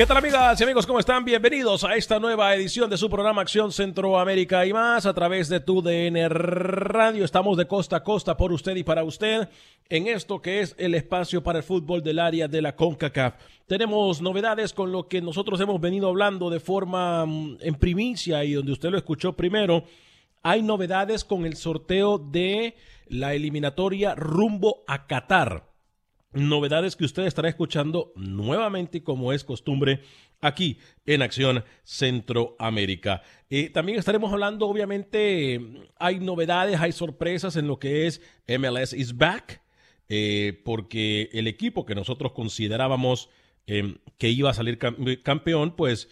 ¿Qué tal amigas y amigos? ¿Cómo están? Bienvenidos a esta nueva edición de su programa Acción Centroamérica y más a través de tu DN Radio. Estamos de costa a costa por usted y para usted en esto que es el espacio para el fútbol del área de la CONCACAF. Tenemos novedades con lo que nosotros hemos venido hablando de forma mm, en primicia y donde usted lo escuchó primero. Hay novedades con el sorteo de la eliminatoria rumbo a Qatar novedades que usted estará escuchando nuevamente como es costumbre aquí en Acción Centroamérica. Eh, también estaremos hablando, obviamente, hay novedades, hay sorpresas en lo que es MLS is back, eh, porque el equipo que nosotros considerábamos eh, que iba a salir campeón, pues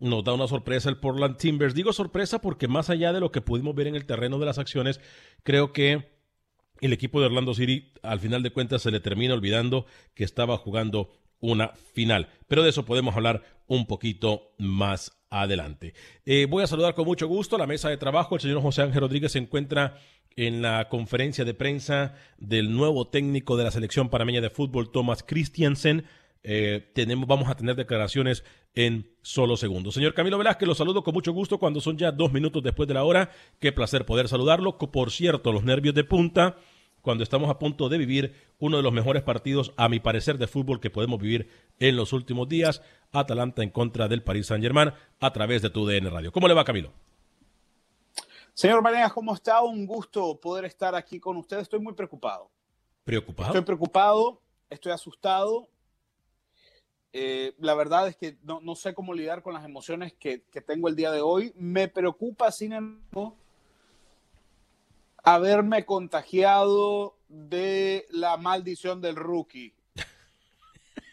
nos da una sorpresa el Portland Timbers. Digo sorpresa porque más allá de lo que pudimos ver en el terreno de las acciones, creo que el equipo de Orlando City al final de cuentas se le termina olvidando que estaba jugando una final. Pero de eso podemos hablar un poquito más adelante. Eh, voy a saludar con mucho gusto la mesa de trabajo. El señor José Ángel Rodríguez se encuentra en la conferencia de prensa del nuevo técnico de la selección panameña de fútbol, Thomas Christiansen. Eh, tenemos, vamos a tener declaraciones en solo segundos. Señor Camilo Velázquez, lo saludo con mucho gusto cuando son ya dos minutos después de la hora. Qué placer poder saludarlo. Por cierto, los nervios de punta cuando estamos a punto de vivir uno de los mejores partidos, a mi parecer, de fútbol que podemos vivir en los últimos días. Atalanta en contra del Paris Saint-Germain a través de tu DN Radio. ¿Cómo le va, Camilo? Señor Manegas, ¿cómo está? Un gusto poder estar aquí con usted. Estoy muy preocupado. ¿Preocupado? Estoy preocupado, estoy asustado. Eh, la verdad es que no, no, sé cómo lidiar con las emociones que, que, tengo el día de hoy. Me preocupa, sin embargo, haberme contagiado de la maldición del rookie.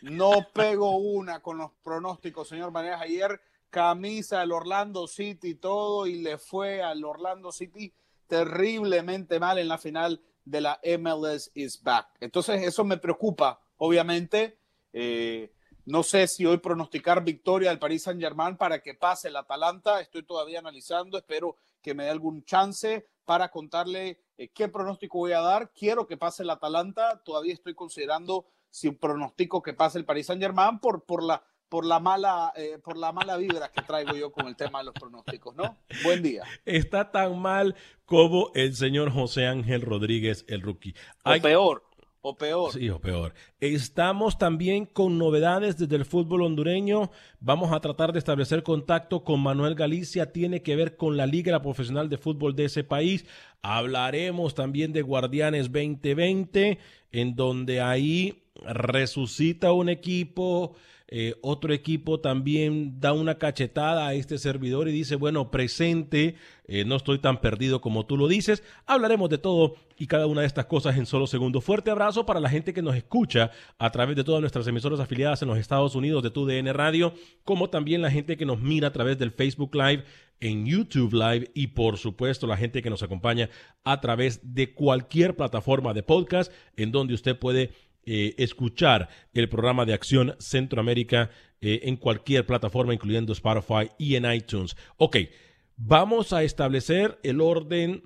No pego una con los pronósticos, señor Manejas. Ayer camisa del Orlando City todo y le fue al Orlando City terriblemente mal en la final de la MLS is back. Entonces eso me preocupa, obviamente. Eh, no sé si hoy pronosticar victoria del Paris Saint Germain para que pase el Atalanta. Estoy todavía analizando, espero que me dé algún chance para contarle eh, qué pronóstico voy a dar. Quiero que pase el Atalanta. Todavía estoy considerando si pronostico que pase el Paris Saint Germain por, por la por la mala eh, por la mala vibra que traigo yo con el tema de los pronósticos, ¿no? Buen día. Está tan mal como el señor José Ángel Rodríguez, el rookie. O peor, o peor. Sí, o peor. Estamos también con novedades desde el fútbol hondureño. Vamos a tratar de establecer contacto con Manuel Galicia. Tiene que ver con la Liga Profesional de Fútbol de ese país. Hablaremos también de Guardianes 2020, en donde ahí resucita un equipo eh, otro equipo también da una cachetada a este servidor y dice, bueno, presente, eh, no estoy tan perdido como tú lo dices. Hablaremos de todo y cada una de estas cosas en solo segundos. Fuerte abrazo para la gente que nos escucha a través de todas nuestras emisoras afiliadas en los Estados Unidos de TUDN Radio, como también la gente que nos mira a través del Facebook Live, en YouTube Live y por supuesto la gente que nos acompaña a través de cualquier plataforma de podcast en donde usted puede eh, escuchar el programa de Acción Centroamérica eh, en cualquier plataforma, incluyendo Spotify y en iTunes. Ok, vamos a establecer el orden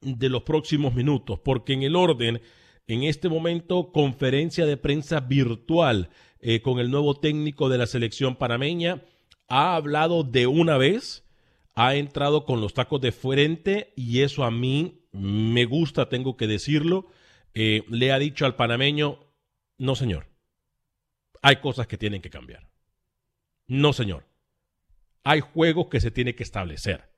de los próximos minutos, porque en el orden, en este momento, conferencia de prensa virtual eh, con el nuevo técnico de la selección panameña, ha hablado de una vez, ha entrado con los tacos de frente y eso a mí me gusta, tengo que decirlo. Eh, le ha dicho al panameño, no señor, hay cosas que tienen que cambiar. No señor, hay juegos que se tiene que establecer.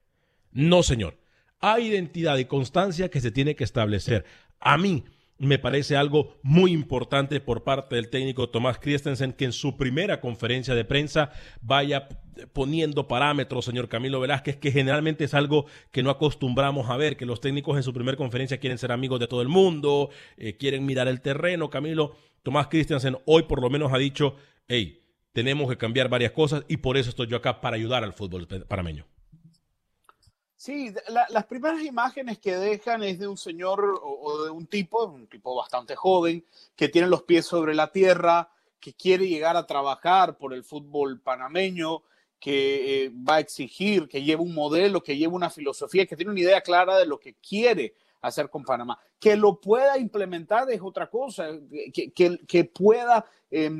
No señor, hay identidad y constancia que se tiene que establecer. A mí me parece algo muy importante por parte del técnico Tomás Christensen que en su primera conferencia de prensa vaya poniendo parámetros, señor Camilo Velázquez, que generalmente es algo que no acostumbramos a ver, que los técnicos en su primera conferencia quieren ser amigos de todo el mundo, eh, quieren mirar el terreno. Camilo, Tomás Christensen hoy por lo menos ha dicho, hey, tenemos que cambiar varias cosas y por eso estoy yo acá para ayudar al fútbol panameño. Sí, la, las primeras imágenes que dejan es de un señor o, de un tipo, un tipo bastante joven, que tiene los pies sobre la tierra, que quiere llegar a trabajar por el fútbol panameño, que eh, va a exigir, que lleve un modelo, que lleve una filosofía, que tiene una idea clara de lo que quiere hacer con Panamá. Que lo pueda implementar es otra cosa, que, que, pueda eh,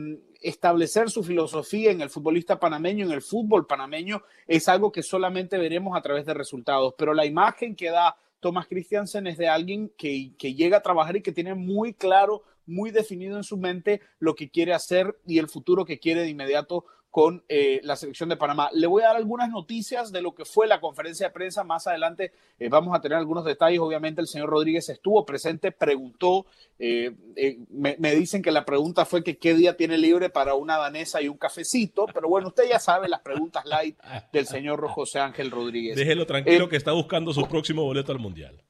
establecer su filosofía en el futbolista panameño, en el fútbol panameño, es algo que solamente veremos a través de resultados. Pero la imagen que da Thomas Christiansen es de alguien que, que llega a trabajar y que tiene muy claro, muy definido en su mente lo que quiere hacer y el futuro que quiere de inmediato con eh, la selección de Panamá. Le voy a dar algunas noticias de lo que fue la conferencia de prensa. Más adelante eh, vamos a tener algunos detalles. Obviamente el señor Rodríguez estuvo presente, preguntó, eh, me, me, dicen que la pregunta fue que qué día tiene libre para una danesa y un cafecito, pero bueno, usted ya sabe las preguntas light del señor José Ángel Rodríguez. Déjelo tranquilo que está buscando su próximo boleto al Mundial.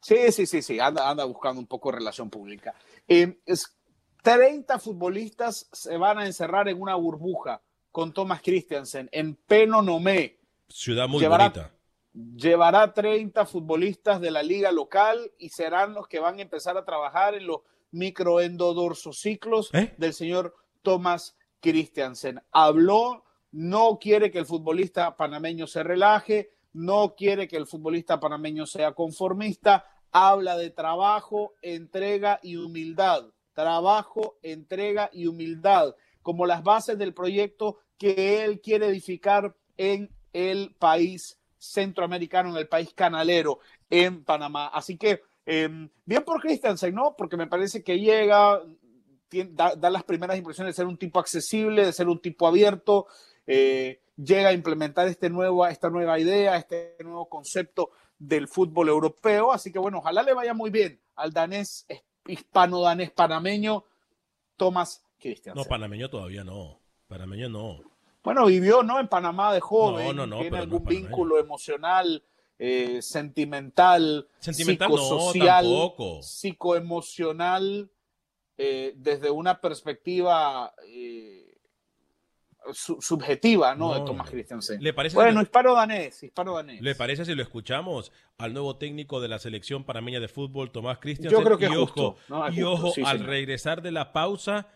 Sí, sí, sí, sí, anda, anda buscando un poco de relación pública. Es, 30 futbolistas se van a encerrar en una burbuja con Thomas Christiansen en Penonomé. Ciudad muy llevará, bonita. Llevará 30 futbolistas de la liga local y serán los que van a empezar a trabajar en los microendodorsociclos ¿Eh? del señor Thomas Christiansen. Habló, no quiere que el futbolista panameño se relaje, no quiere que el futbolista panameño sea conformista, habla de trabajo, entrega y humildad. Trabajo, entrega y humildad como las bases del proyecto que él quiere edificar en el país centroamericano, en el país canalero, en Panamá. Así que, eh, bien por Christensen, ¿no? Porque me parece que llega, da, las primeras impresiones de ser un tipo accesible, de ser un tipo abierto, eh, llega a implementar este nuevo, esta nueva idea, este nuevo concepto del fútbol europeo. Así que, bueno, ojalá le vaya muy bien al danés, hispano-danés panameño, Tomás Christian. No, panameño todavía no. Panameño no. Bueno, vivió, ¿no? En Panamá de joven. No, no, no. Tiene algún vínculo emocional, eh, sentimental, sentimental psicosocial, no, tampoco. psicoemocional, eh, desde una perspectiva eh, su, subjetiva, ¿no? De Thomas no. Christensen. ¿Le parece bueno, si- hispano-danés, hispano-danés. ¿Le parece si lo escuchamos al nuevo técnico de la selección panameña de fútbol, Tomás Cristian? Yo creo que y es ojo, justo, ¿no? Es y ojo sí, al señor. regresar de la pausa,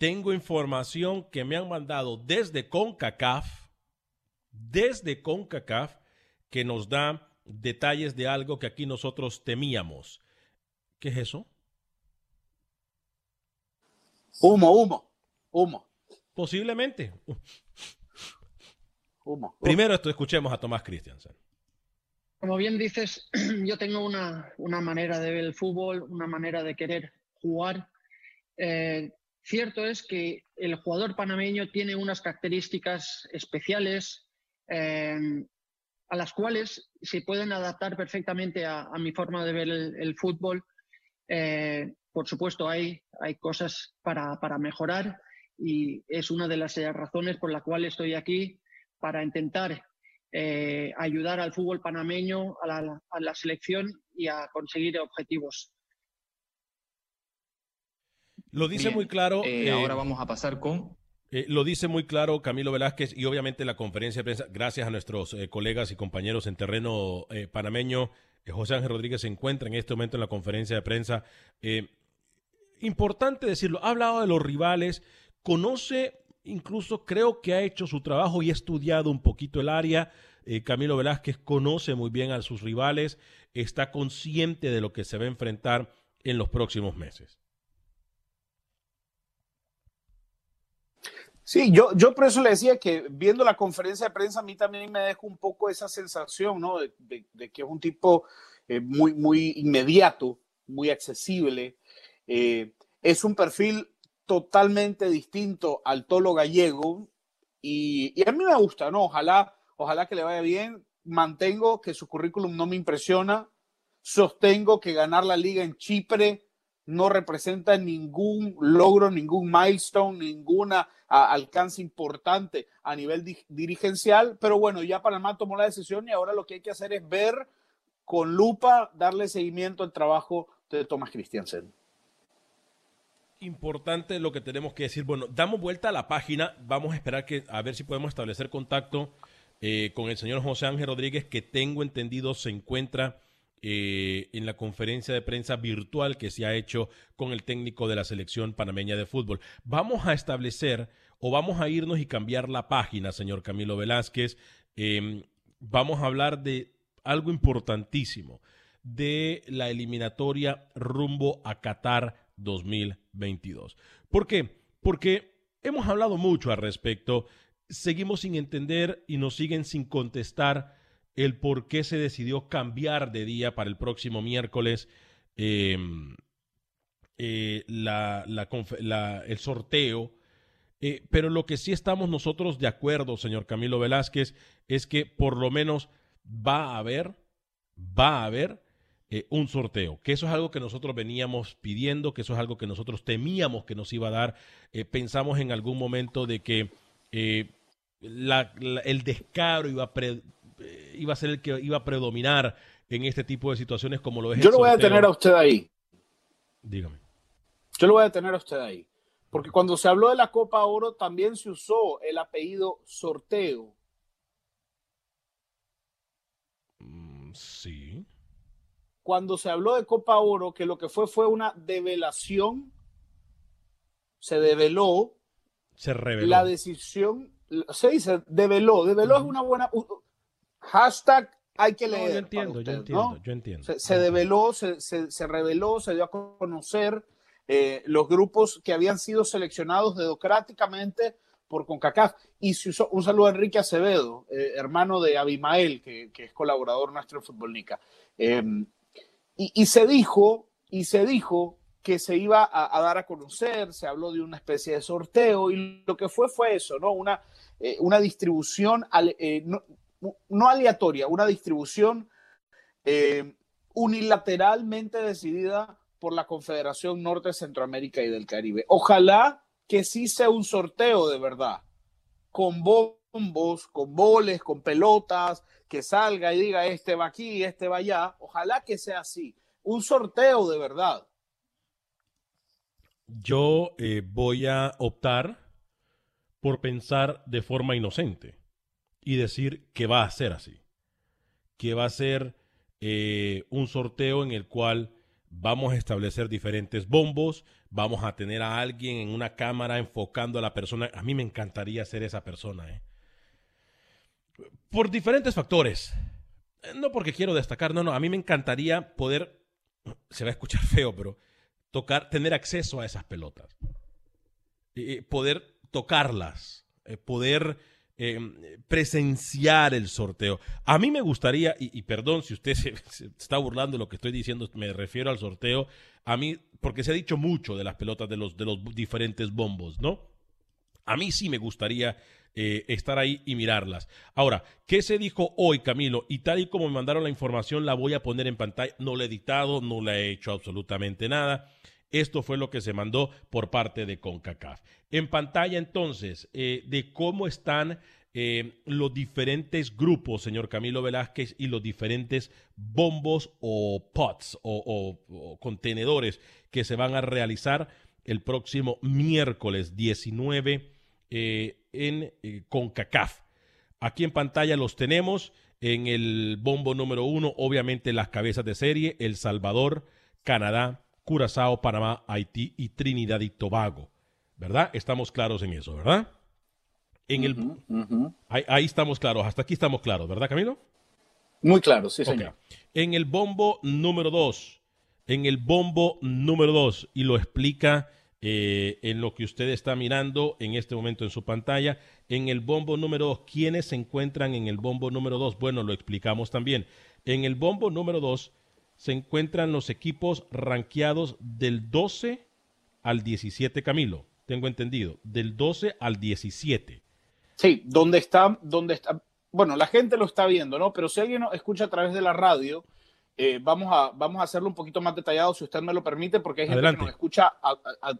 tengo información que me han mandado desde CONCACAF, desde CONCACAF, que nos da detalles de algo que aquí nosotros temíamos. ¿Qué es eso? Humo, humo, humo, Posiblemente. humo. Primero esto, escuchemos a Tomás Christiansen. Como bien dices, yo tengo una, una, manera de ver el fútbol, una manera de querer jugar. Eh, cierto es que el jugador panameño tiene unas características especiales eh, a las cuales se pueden adaptar perfectamente a, mi forma de ver el, fútbol. Eh, por supuesto, hay, hay cosas para, para mejorar y es una de las razones por la cual estoy aquí para intentar eh, ayudar al fútbol panameño, a la, selección y a conseguir objetivos. Lo dice Bien, muy claro. Eh, eh, ahora vamos a pasar con. Eh, lo dice muy claro Camilo Velázquez y obviamente la conferencia de prensa, gracias a nuestros eh, colegas y compañeros en terreno eh, panameño, José Ángel Rodríguez se encuentra en este momento en la conferencia de prensa. importante decirlo, ha hablado de los rivales, conoce, incluso creo que ha hecho su trabajo y ha estudiado un poquito el área. Camilo Velázquez conoce muy bien a sus rivales, está consciente de lo que se va a enfrentar en los próximos meses. Sí, yo, yo por eso le decía que viendo la conferencia de prensa a mí también me deja un poco esa sensación, ¿no? De que es un tipo eh, muy, muy inmediato, muy accesible. Eh, es un perfil totalmente distinto al tolo gallego y, y a mí me gusta, ¿no? Ojalá, ojalá que le vaya bien. Mantengo que su currículum no me impresiona. Sostengo que ganar la liga en Chipre no representa ningún logro, ningún milestone, ninguna a- alcance importante a nivel di- dirigencial, pero bueno, ya Panamá tomó la decisión y ahora lo que hay que hacer es ver con lupa, darle seguimiento al trabajo de Thomas Christiansen. Importante lo que tenemos que decir. Bueno, damos vuelta a la página. Vamos a esperar que a ver si podemos establecer contacto eh, con el señor José Ángel Rodríguez, que tengo entendido se encuentra eh, en la conferencia de prensa virtual que se ha hecho con el técnico de la selección panameña de fútbol. Vamos a establecer o vamos a irnos y cambiar la página, señor Camilo Velázquez. Eh, vamos a hablar de algo importantísimo, de la eliminatoria rumbo a Qatar 2022. ¿Por qué? Porque hemos hablado mucho al respecto, seguimos sin entender y nos siguen sin contestar el por qué se decidió cambiar de día para el próximo miércoles eh, eh, el sorteo. Eh, pero lo que sí estamos nosotros de acuerdo, señor Camilo Velázquez, es que por lo menos va a haber, va a haber eh, un sorteo, que eso es algo que nosotros veníamos pidiendo, que eso es algo que nosotros temíamos que nos iba a dar. Pensamos en algún momento de que el descaro iba a, eh, iba a ser el que iba a predominar en este tipo de situaciones como lo es Yo lo voy a sorteo. tener a usted ahí. Dígame. Yo lo voy a tener a usted ahí. Porque cuando se habló de la Copa Oro también se usó el apellido sorteo. Mm, sí. Cuando se habló de Copa Oro, que lo que fue fue una develación, se develó Se reveló. la decisión, se dice develó, develó es una buena hashtag hay que No, leer. yo entiendo, yo entiendo, ¿no? yo entiendo. Se, se develó, se, se, se reveló, se dio a conocer eh, los grupos que habían sido seleccionados democráticamente por CONCACAF. Y se usó- un saludo a Enrique Acevedo, eh, hermano de Abimael, que, que es colaborador nuestro en Futbolnica. Eh, y, y se dijo, y se dijo que se iba a, a dar a conocer, se habló de una especie de sorteo, y lo que fue fue eso, ¿no? Una, eh, una distribución, no, no aleatoria, una distribución eh, unilateralmente decidida por la Confederación Norte, Centroamérica y del Caribe. Ojalá que sí sea un sorteo de verdad, con bombos, con boles, con pelotas, que salga y diga este va aquí, este va allá. Ojalá que sea así, un sorteo de verdad. Yo eh, voy a optar por pensar de forma inocente y decir que va a ser así. Que va a ser eh, un sorteo en el cual vamos a establecer diferentes bombos, vamos a tener a alguien en una cámara enfocando a la persona. A mí me encantaría ser esa persona, ¿eh? Por diferentes factores. Eh, No porque quiero destacar, no, no, a mí me encantaría poder, se va a escuchar feo, pero tocar, tener acceso a esas pelotas, poder tocarlas, poder eh, presenciar el sorteo. A mí me gustaría, y, perdón si usted se, se está burlando de lo que estoy diciendo, me refiero al sorteo, a mí, porque se ha dicho mucho de las pelotas de los, de los diferentes bombos, ¿no? A mí sí me gustaría eh, estar ahí y mirarlas. Ahora, ¿qué se dijo hoy, Camilo? Y tal y como me mandaron la información, la voy a poner en pantalla. No la he editado, no la he hecho absolutamente nada. Esto fue lo que se mandó por parte de CONCACAF. En pantalla entonces, eh, de cómo están eh, los diferentes grupos, señor Camilo Velázquez, y los diferentes bombos o pots o, contenedores que se van a realizar el próximo miércoles 19 eh, en CONCACAF. Aquí en pantalla los tenemos. En el bombo número uno, obviamente las cabezas de serie, El Salvador, Canadá, Curazao, Panamá, Haití y Trinidad y Tobago. ¿Verdad? Estamos claros en eso, ¿verdad? En el, ahí, ahí estamos claros, hasta aquí estamos claros, ¿verdad, Camilo? Muy claro, sí, señor. En el bombo número 2, en el bombo número 2, y lo explica eh, en lo que usted está mirando en este momento en su pantalla, en el bombo número 2, ¿quiénes se encuentran en el bombo número 2? Bueno, lo explicamos también. En el bombo número 2 se encuentran los equipos rankeados del 12 al 17, Camilo. Tengo entendido, del 12 al 17. Sí, donde está, donde está, bueno, la gente lo está viendo, ¿no? Pero si alguien nos escucha a través de la radio, eh, vamos, a, vamos a hacerlo un poquito más detallado, si usted me lo permite, porque hay gente Adelante. que nos escucha a, a- a-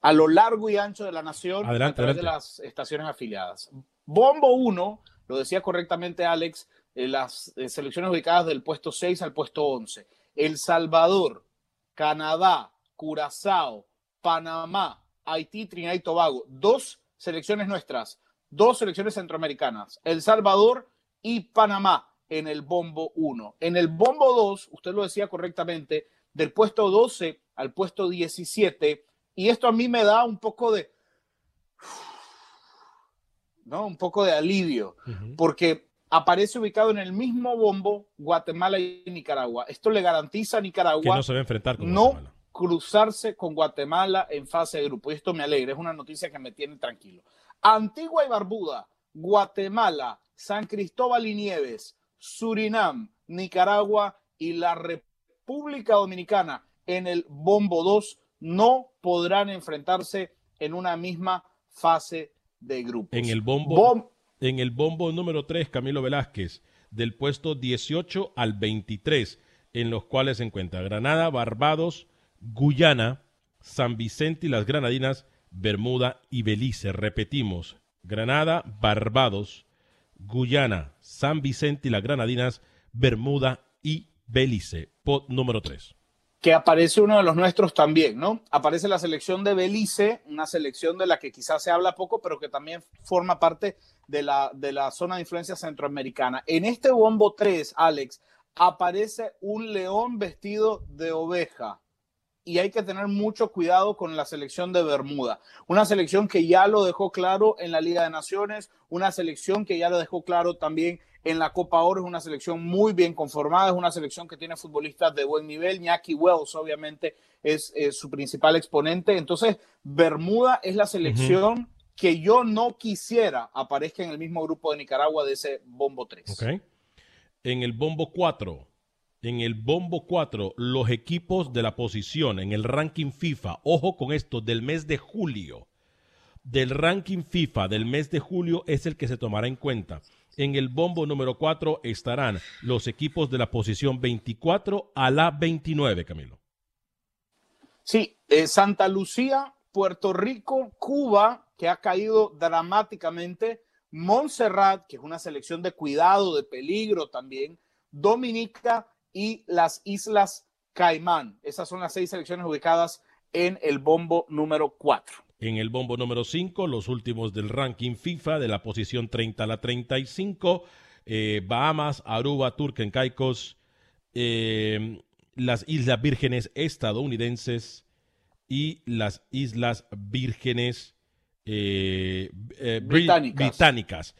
a lo largo y ancho de la nación Adelante, a través adelante. de las estaciones afiliadas. Bombo 1, lo decía correctamente Alex, las eh, selecciones ubicadas del puesto 6 al puesto 11. El Salvador, Canadá, Curazao, Panamá, Haití, Trinidad y Tobago. Dos selecciones nuestras, dos selecciones centroamericanas, El Salvador y Panamá en el bombo 1. En el bombo 2, usted lo decía correctamente, del puesto 12 al puesto 17, y esto a mí me da un poco de, ¿no? Un poco de alivio, porque aparece ubicado en el mismo bombo Guatemala y Nicaragua. Esto le garantiza a Nicaragua Que no se va a enfrentar con no Guatemala. cruzarse con Guatemala en fase de grupo. Y esto me alegra, es una noticia que me tiene tranquilo. Antigua y Barbuda, Guatemala, San Cristóbal y Nieves, Surinam, Nicaragua y la República Dominicana en el bombo 2 no podrán enfrentarse en una misma fase de grupos. En el bombo, Bom- en el bombo número 3, Camilo Velázquez, del puesto 18 al 23, en los cuales se encuentra Granada, Barbados, Guyana, San Vicente y las Granadinas, Bermuda y Belice. Repetimos, Granada, Barbados, Guyana, San Vicente y las Granadinas, Bermuda y Belice. Pot número 3. Que aparece uno de los nuestros también, ¿no? Aparece la selección de Belice, una selección de la que quizás se habla poco, pero que también forma parte de la, de la zona de influencia centroamericana. En este bombo 3, Alex, aparece un león vestido de oveja. Y hay que tener mucho cuidado con la selección de Bermuda. Una selección que ya lo dejó claro en la Liga de Naciones, una selección que ya lo dejó claro también en la Copa Oro. Es una selección muy bien conformada, es una selección que tiene futbolistas de buen nivel. Ñaki Wells, obviamente, es, eh, su principal exponente. Entonces, Bermuda es la selección que yo no quisiera aparezca en el mismo grupo de Nicaragua de ese bombo 3. ¿ok? En el bombo 4, en el bombo 4, los equipos de la posición en el ranking FIFA, ojo con esto, del mes de julio, del ranking FIFA del mes de julio es el que se tomará en cuenta. En el bombo número 4 estarán los equipos de la posición 24 a la 29, Camilo. Sí, eh, Santa Lucía, Puerto Rico, Cuba, que ha caído dramáticamente, Montserrat, que es una selección de cuidado, de peligro también, Dominica y las Islas Caimán. Esas son las seis selecciones ubicadas en el bombo número 4. En el bombo número 5, los últimos del ranking FIFA de la posición 30 a la 35, eh, Bahamas, Aruba, Turken Caicos, eh, las Islas Vírgenes estadounidenses y las Islas Vírgenes eh, eh, bri- Británicas. británicas,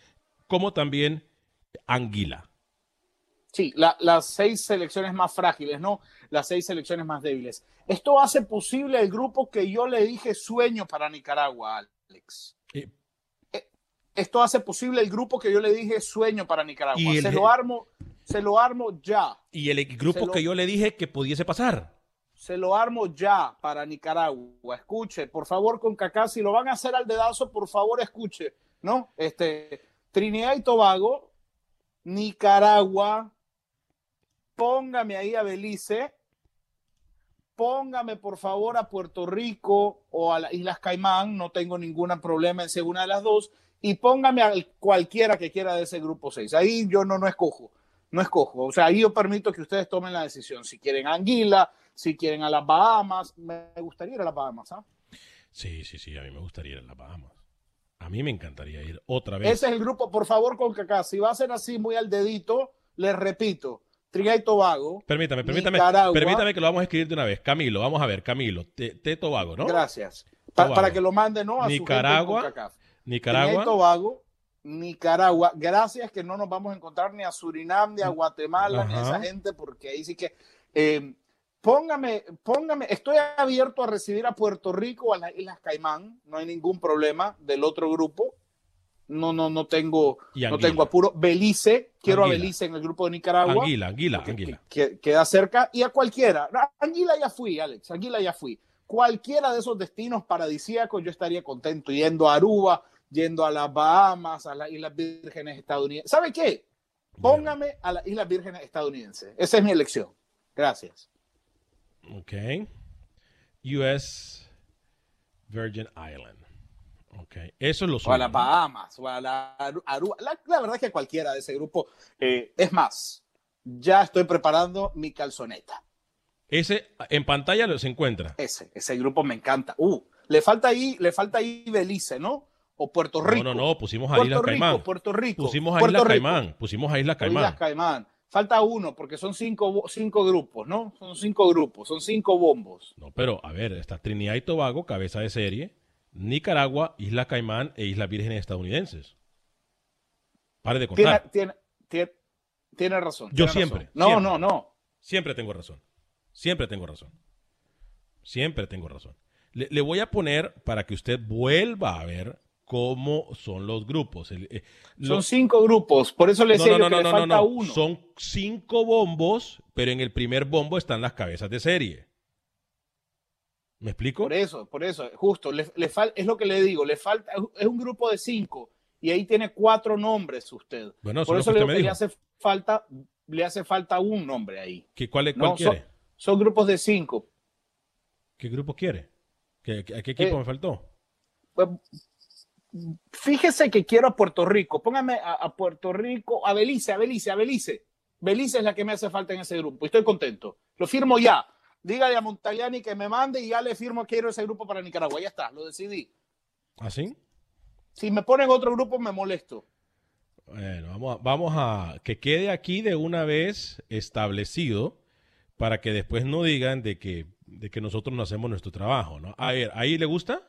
como también Anguila. Sí, la- las seis selecciones más frágiles, ¿no? Las seis selecciones más débiles. Esto hace posible el grupo que yo le dije sueño para Nicaragua, Alex. Eh, Esto hace posible el grupo que yo le dije sueño para Nicaragua. El- Se lo armo, se lo armo ya. y el grupo Se lo- que yo le dije que pudiese pasar. Se lo armo ya para Nicaragua. Escuche, por favor, con Cacá, si lo van a hacer al dedazo, por favor, escuche, ¿no? Este, Trinidad y Tobago, Nicaragua, póngame ahí a Belice, póngame por favor a Puerto Rico o a las Islas Caimán, no tengo ningún problema en ser una de las dos, y póngame a cualquiera que quiera de ese grupo 6. Ahí yo no, no escojo, no escojo. O sea, ahí yo permito que ustedes tomen la decisión. Si quieren a Anguila, si quieren a las Bahamas, me gustaría ir a las Bahamas. ¿ah? Sí, sí, sí, a mí me gustaría ir a las Bahamas. A mí me encantaría ir otra vez. Ese es el grupo, por favor, con Cacá. Si va a ser así muy al dedito, les repito, Trinidad y Tobago. Permítame, permítame, Nicaragua. permítame que lo vamos a escribir de una vez. Camilo, vamos a ver, Camilo, T, T Tobago, ¿no? Gracias. Pa- Tobago. para que lo mande, ¿no? A Nicaragua, su gente en CONCACAF. Trinidad y Nicaragua, Tobago, Nicaragua. Gracias que no nos vamos a encontrar ni a Surinam, ni a Guatemala, ni a esa gente, porque ahí sí que. eh, póngame, póngame, estoy abierto a recibir a Puerto Rico, a las Islas Caimán, no hay ningún problema del otro grupo. No, no, no tengo, no tengo apuro. Belice, quiero Anguila. a Belice en el grupo de Nicaragua. Anguila, Anguila, que- Anguila. que- queda cerca y a cualquiera. Anguila ya fui, Alex, Anguila ya fui. Cualquiera de esos destinos paradisíacos yo estaría contento yendo a Aruba, yendo a las Bahamas, a las Islas Vírgenes estadounidenses. ¿Sabe qué? Póngame a las Islas Vírgenes estadounidenses. Esa es mi elección. Gracias. Ok. US Virgin Island. Ok. Eso es lo O a suyo. las Bahamas, o a la Aru- Aruba. La, la verdad es que cualquiera de ese grupo. eh, es más, ya estoy preparando mi calzoneta. Ese en pantalla lo se encuentra. Ese, ese grupo me encanta. Uh, le falta ahí, le falta ahí Belice, ¿no? O Puerto Rico. No, no, no, pusimos a Rico, Caimán. Puerto Rico. Pusimos a Puerto Rico. Caimán. Pusimos a Islas Caimán. Caimán. Falta uno, porque son cinco, cinco grupos, ¿no? Son cinco grupos, son cinco bombos. No, pero a ver, está Trinidad y Tobago, cabeza de serie, Nicaragua, Islas Caimán e Islas Vírgenes estadounidenses. Pare de contar. tiene, tiene, tiene razón. Yo tiene siempre, razón. No, siempre. no, no. Siempre tengo razón. Siempre tengo razón. Siempre tengo razón. Le, le voy a poner para que usted vuelva a ver cómo son los grupos. El- eh, Son cinco grupos, por eso le no, que le falta no. uno. Son cinco bombos, pero en el primer bombo están las cabezas de serie. ¿Me explico? Por eso, por eso, justo, le, le fal- es lo que le digo, le falta, es un grupo de cinco y ahí tiene cuatro nombres usted. Bueno, eso por es eso le le hace falta, le hace falta un nombre ahí. ¿Qué, ¿Cuál, es- cuál No, quiere? son grupos de cinco. ¿Qué grupo quiere? ¿Qué, ¿A qué equipo Eh, me faltó? Pues, fíjese que quiero a Puerto Rico. Póngame a, a Puerto Rico, a Belice, a Belice, a Belice. Belice es la que me hace falta en ese grupo. y Estoy contento. Lo firmo ya. Dígale a Montagliani que me mande y ya le firmo quiero ese grupo para Nicaragua. Ya está, lo decidí. ¿Así? Si me ponen otro grupo, me molesto. Bueno, vamos a, vamos a que quede aquí de una vez establecido para que después no digan de que, de que nosotros no hacemos nuestro trabajo, ¿no? A ver, ¿ahí le gusta?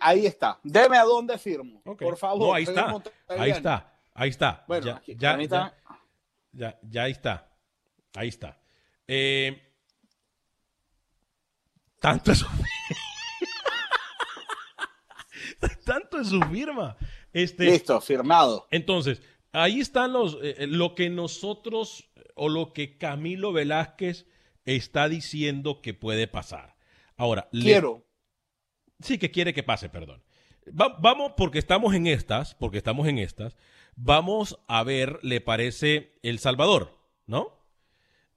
Ahí está. Deme a dónde firmo. Por favor. No, ahí está. Ahí está. Ahí está. Bueno, ya, aquí, ya, ya, ya ahí está. Ahí está. Eh, tanto es su tanto es su firma. Este, Listo, firmado. Entonces, ahí están los, eh, eh, lo que nosotros o lo que Camilo Velázquez está diciendo que puede pasar. Ahora, le- Quiero. sí que quiere que pase, perdón. Va- vamos, porque estamos en estas, porque estamos en estas, vamos a ver, le parece El Salvador, ¿no?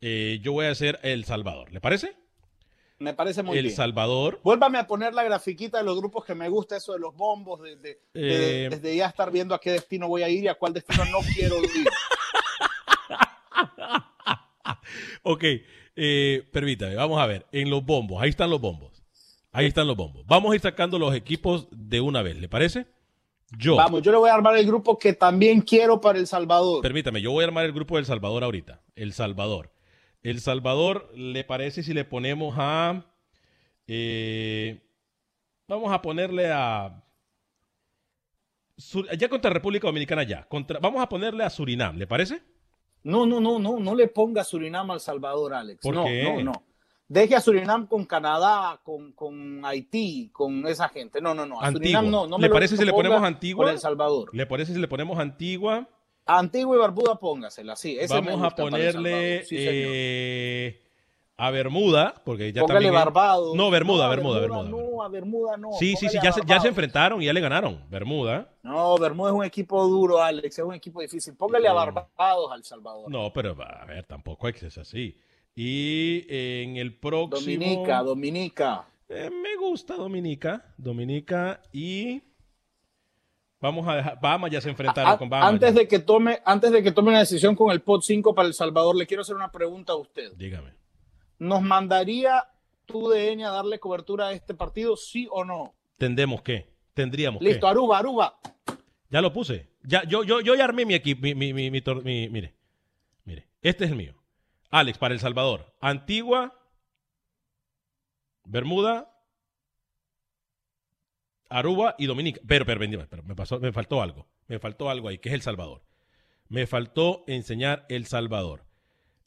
Eh, yo voy a hacer El Salvador, ¿le parece? Me parece muy el bien. Salvador. Vuélvame a poner la grafiquita de los grupos que me gusta, eso de los bombos, de, de- de- Eh. desde ya estar viendo a qué destino voy a ir y a cuál destino no quiero ir. Ok, eh, permítame, vamos a ver. En los bombos, ahí están los bombos. Ahí están los bombos. Vamos a ir sacando los equipos de una vez, ¿le parece? Yo, Vamos, yo le voy a armar el grupo que también quiero para El Salvador. permítame, yo voy a armar el grupo del Salvador ahorita. El Salvador. El Salvador, ¿le parece si le ponemos a... eh, vamos a ponerle a... Sur- ya contra República Dominicana ya. Contra, vamos a ponerle a Surinam, ¿le parece? No, no, no, no, no le ponga Surinam al Salvador, Alex. ¿Por no, qué? no, no. Deje a Surinam con Canadá, con, con Haití, con esa gente. No, no, no. A Antigua. Surinam no, no ¿Le me lo parece si le ponemos Antigua? Por El Salvador. ¿Le parece si le ponemos Antigua? Antigua y Barbuda póngasela, sí. Ese Vamos a ponerle sí, eh, a Bermuda, porque ya Póngale también... Barbados. No, Bermuda, a Bermuda, Bermuda, No, a Bermuda no. Sí, sí, sí, ya se, ya se enfrentaron y ya le ganaron. Bermuda. No, Bermuda es un equipo duro, Alex. Es un equipo difícil. Póngale a. Barbados al Salvador. No, pero a ver, tampoco es que es así. Y en el próximo... Dominica, Dominica. Eh, me gusta Dominica. Dominica y... Vamos a dejar... Bahamas ya se enfrentaron A- con Bahamas. antes ya. de que tome, antes de que tome una decisión con el POT 5 para El Salvador, le quiero hacer una pregunta a usted. Dígame. ¿Nos mandaría tu DN a darle cobertura a este partido, sí o no? ¿Tendemos qué? Tendríamos Listo. Aruba, Aruba. Ya lo puse. Ya, yo, yo, yo ya armé mi equipo, mi, mi, mi, mi- mire, mire, este es el mío. Alex, para El Salvador. Antigua, Bermuda, Aruba y Dominica. Pero, pero, me, pasó, me faltó algo. Me faltó algo ahí, que es El Salvador. Me faltó enseñar El Salvador.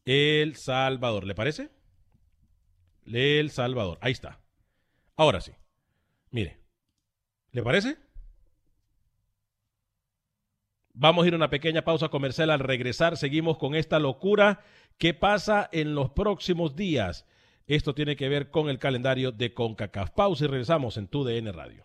El Salvador, ¿le parece? El Salvador. Ahí está. Ahora sí. Mire. ¿Le parece? Vamos a ir a una pequeña pausa comercial. Al regresar seguimos con esta locura que pasa en los próximos días. Esto tiene que ver con el calendario de CONCACAF. Pausa y regresamos en tu DN Radio.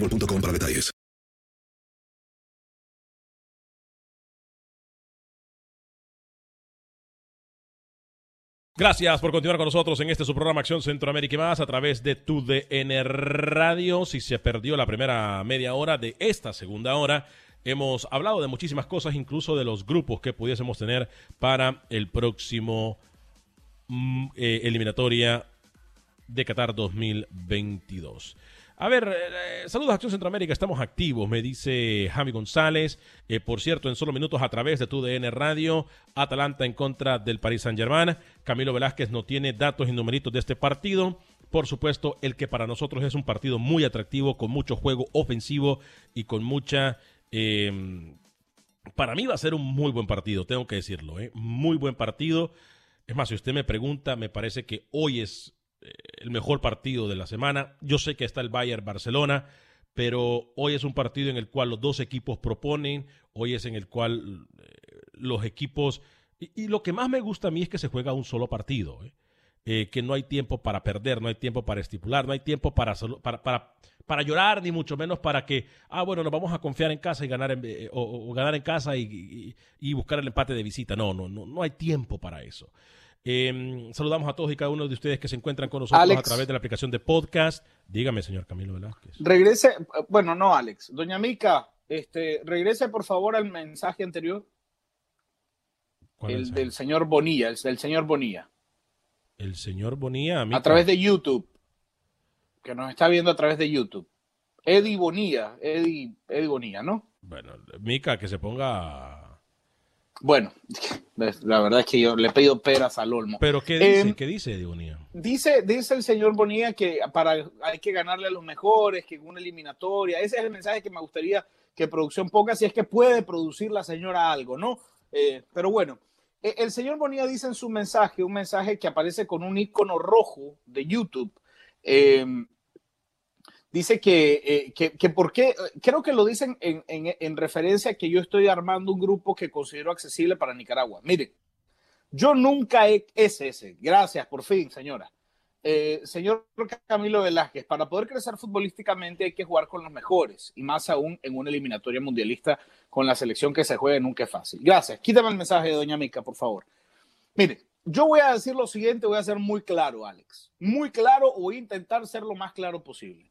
para detalles. Gracias por continuar con nosotros en este su programa Acción Centroamérica y más a través de tu DN Radio. Si se perdió la primera media hora de esta segunda hora, hemos hablado de muchísimas cosas, incluso de los grupos que pudiésemos tener para el próximo mm, eh, eliminatoria de Qatar 2022. A ver, eh, saludos a Acción Centroamérica, estamos activos, me dice Javi González. Eh, por cierto, en solo minutos a través de tu DN Radio, Atalanta en contra del Paris Saint-Germain. Camilo Velázquez no tiene datos y numeritos de este partido. Por supuesto, el que para nosotros es un partido muy atractivo, con mucho juego ofensivo y con mucha... eh, para mí va a ser un muy buen partido, tengo que decirlo, ¿eh? muy buen partido. Es más, si usted me pregunta, me parece que hoy es eh, el mejor partido de la semana. Yo sé que está el Bayern Barcelona, pero hoy es un partido en el cual los dos equipos proponen, hoy es en el cual eh, los equipos... Y, lo que más me gusta a mí es que se juega un solo partido, ¿eh? Eh, que no hay tiempo para perder, no hay tiempo para estipular, no hay tiempo para, para, para, llorar, ni mucho menos para que, ah, bueno, nos vamos a confiar en casa y ganar en, o, ganar en casa y, y- y buscar el empate de visita. No, no, no, no hay tiempo para eso. Eh, saludamos a todos y cada uno de ustedes que se encuentran con nosotros Alex. a través de la aplicación de podcast. Dígame, señor Camilo Velázquez. Regrese, bueno, no, Alex. Doña Mica, este, regrese por favor al mensaje anterior, ¿Cuál el mensaje? del señor Bonilla, el del señor Bonilla, El señor Bonilla. a través de YouTube, que nos está viendo a través de YouTube. Eddie Bonilla, Eddie, Eddie Bonilla, ¿no? Bueno, Mica, que se ponga... Bueno, la verdad es que yo le he pedido peras al olmo. ¿Pero qué dice? Em, ¿Qué dice de Bonilla? Dice, dice el señor Bonilla que para, hay que ganarle a los mejores, que en una eliminatoria. Ese es el mensaje que me gustaría que producción ponga, si es que puede producir la señora algo, ¿no? Eh, pero bueno, eh, el señor Bonilla dice en su mensaje, un mensaje que aparece con un icono rojo de YouTube. eh, dice que, eh, que, que por qué, creo que lo dicen en, en, en referencia a que yo estoy armando un grupo que considero accesible para Nicaragua. Miren, yo nunca he, es ese, gracias por fin, señora. Eh, señor Camilo Velázquez, para poder crecer futbolísticamente hay que jugar con los mejores y más aún en una eliminatoria mundialista con la selección que se juega nunca es fácil. Gracias. Quítame el mensaje de Doña Mica, por favor. Mire, yo voy a decir lo siguiente, voy a ser muy claro, Alex. Muy claro, voy a intentar ser lo más claro posible.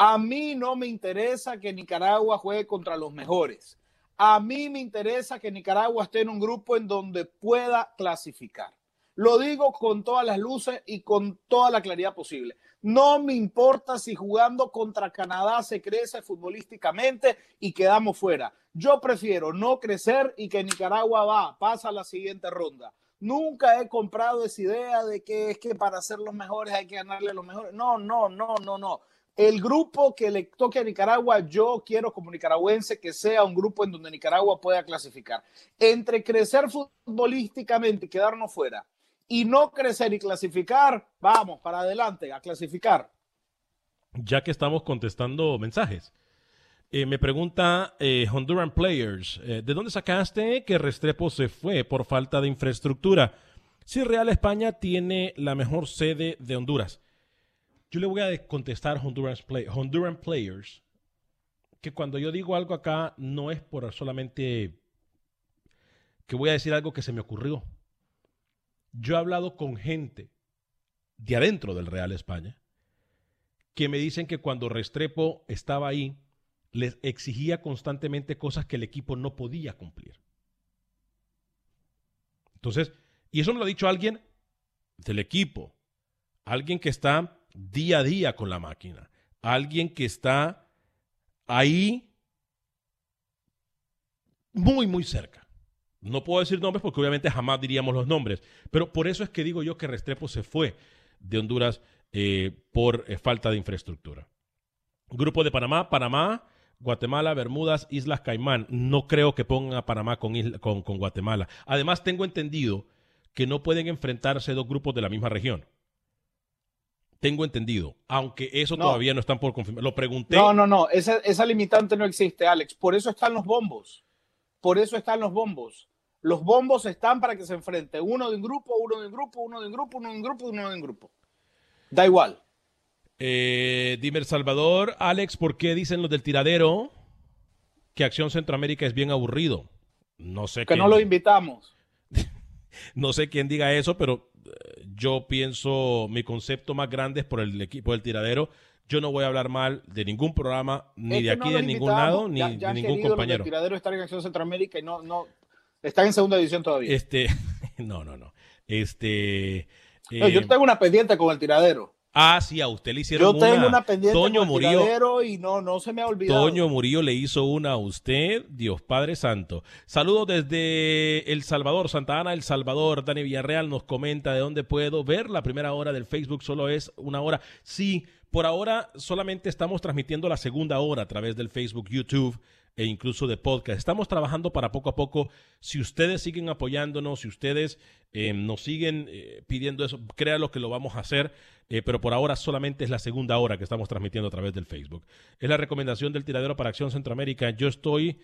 A mí no me interesa que Nicaragua juegue contra los mejores. A mí me interesa que Nicaragua esté en un grupo en donde pueda clasificar. Lo digo con todas las luces y con toda la claridad posible. No me importa si jugando contra Canadá se crece futbolísticamente y quedamos fuera. Yo prefiero no crecer y que Nicaragua va, pasa a la siguiente ronda. Nunca he comprado esa idea de que es que para ser los mejores hay que ganarle a los mejores. No, no, no, no, no. El grupo que le toque a Nicaragua, yo quiero como nicaragüense que sea un grupo en donde Nicaragua pueda clasificar. Entre crecer futbolísticamente y quedarnos fuera y no crecer y clasificar, vamos, para adelante, a clasificar. Ya que estamos contestando mensajes. Eh, me pregunta eh, Honduran Players, eh, ¿de dónde sacaste que Restrepo se fue por falta de infraestructura? Si Real España tiene la mejor sede de Honduras. Yo le voy a contestar Honduran, Play- Players que cuando yo digo algo acá no es por solamente que voy a decir algo que se me ocurrió. Yo he hablado con gente de adentro del Real España que me dicen que cuando Restrepo estaba ahí, les exigía constantemente cosas que el equipo no podía cumplir. Entonces, y eso me lo ha dicho alguien del equipo, alguien que está día a día con la máquina, alguien que está ahí muy, muy cerca. No puedo decir nombres porque obviamente jamás diríamos los nombres, pero por eso es que digo yo que Restrepo se fue de Honduras eh, por eh, falta de infraestructura. Grupo de Panamá, Panamá, Guatemala, Bermudas, Islas Caimán. No creo que pongan a Panamá con, con, con Guatemala. Además, tengo entendido que no pueden enfrentarse dos grupos de la misma región. Tengo entendido, aunque eso No. todavía no están por confirmar. Lo pregunté. No, no, no, esa, esa limitante no existe, Alex. Por eso están los bombos. Por eso están los bombos. Los bombos están para que se enfrente uno de un grupo, uno de un grupo, uno de un grupo, uno de un grupo, uno de un grupo. Da igual. Eh, dime, El Salvador, Alex, ¿por qué dicen los del tiradero que Acción Centroamérica es bien aburrido? No sé Que quién, no lo invitamos. no sé quién diga eso, pero yo pienso mi concepto más grande es por el equipo del tiradero. Yo no voy a hablar mal de ningún programa, ni Es de aquí, no de ningún lado, ni Ya- de ya ningún compañero. del tiradero estar en Acción Centroamérica y no, no. Están en segunda división todavía. Este, no, no, no. Este. No, eh, yo tengo una pendiente con el tiradero. Ah, sí, a usted le hicieron Yo tengo una. una pendiente Toño con el Murillo, y no, no se me ha olvidado. Toño Murillo le hizo una a usted, Dios Padre Santo. Saludos desde El Salvador, Santa Ana, El Salvador. Dani Villarreal nos comenta de dónde puedo ver la primera hora del Facebook, solo es una hora. Sí, por ahora solamente estamos transmitiendo la segunda hora a través del Facebook, YouTube e incluso de podcast. Estamos trabajando para poco a poco. Si ustedes siguen apoyándonos, si ustedes eh, nos siguen eh, pidiendo eso, créanlo que lo vamos a hacer. Eh, pero por ahora solamente es la segunda hora que estamos transmitiendo a través del Facebook. Es la recomendación del tiradero para Acción Centroamérica. Yo estoy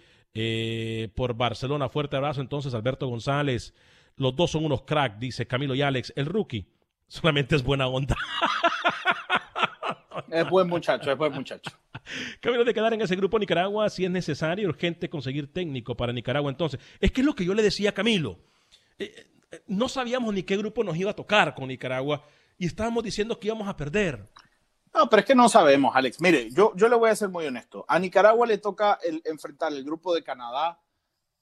por Barcelona. Fuerte abrazo entonces, Alberto González. Los dos son unos crack, dice Camilo y Alex. El rookie solamente es buena onda. Es buen muchacho, es buen muchacho. Camilo de quedar en ese grupo Nicaragua si es necesario, urgente conseguir técnico para Nicaragua. Entonces, es que es lo que yo le decía a Camilo. Eh, eh, no sabíamos ni qué grupo nos iba a tocar con Nicaragua y estábamos diciendo que íbamos a perder. No, pero es que no sabemos, Alex. Mire, yo, yo le voy a ser muy honesto. A Nicaragua le toca enfrentar el grupo de Canadá.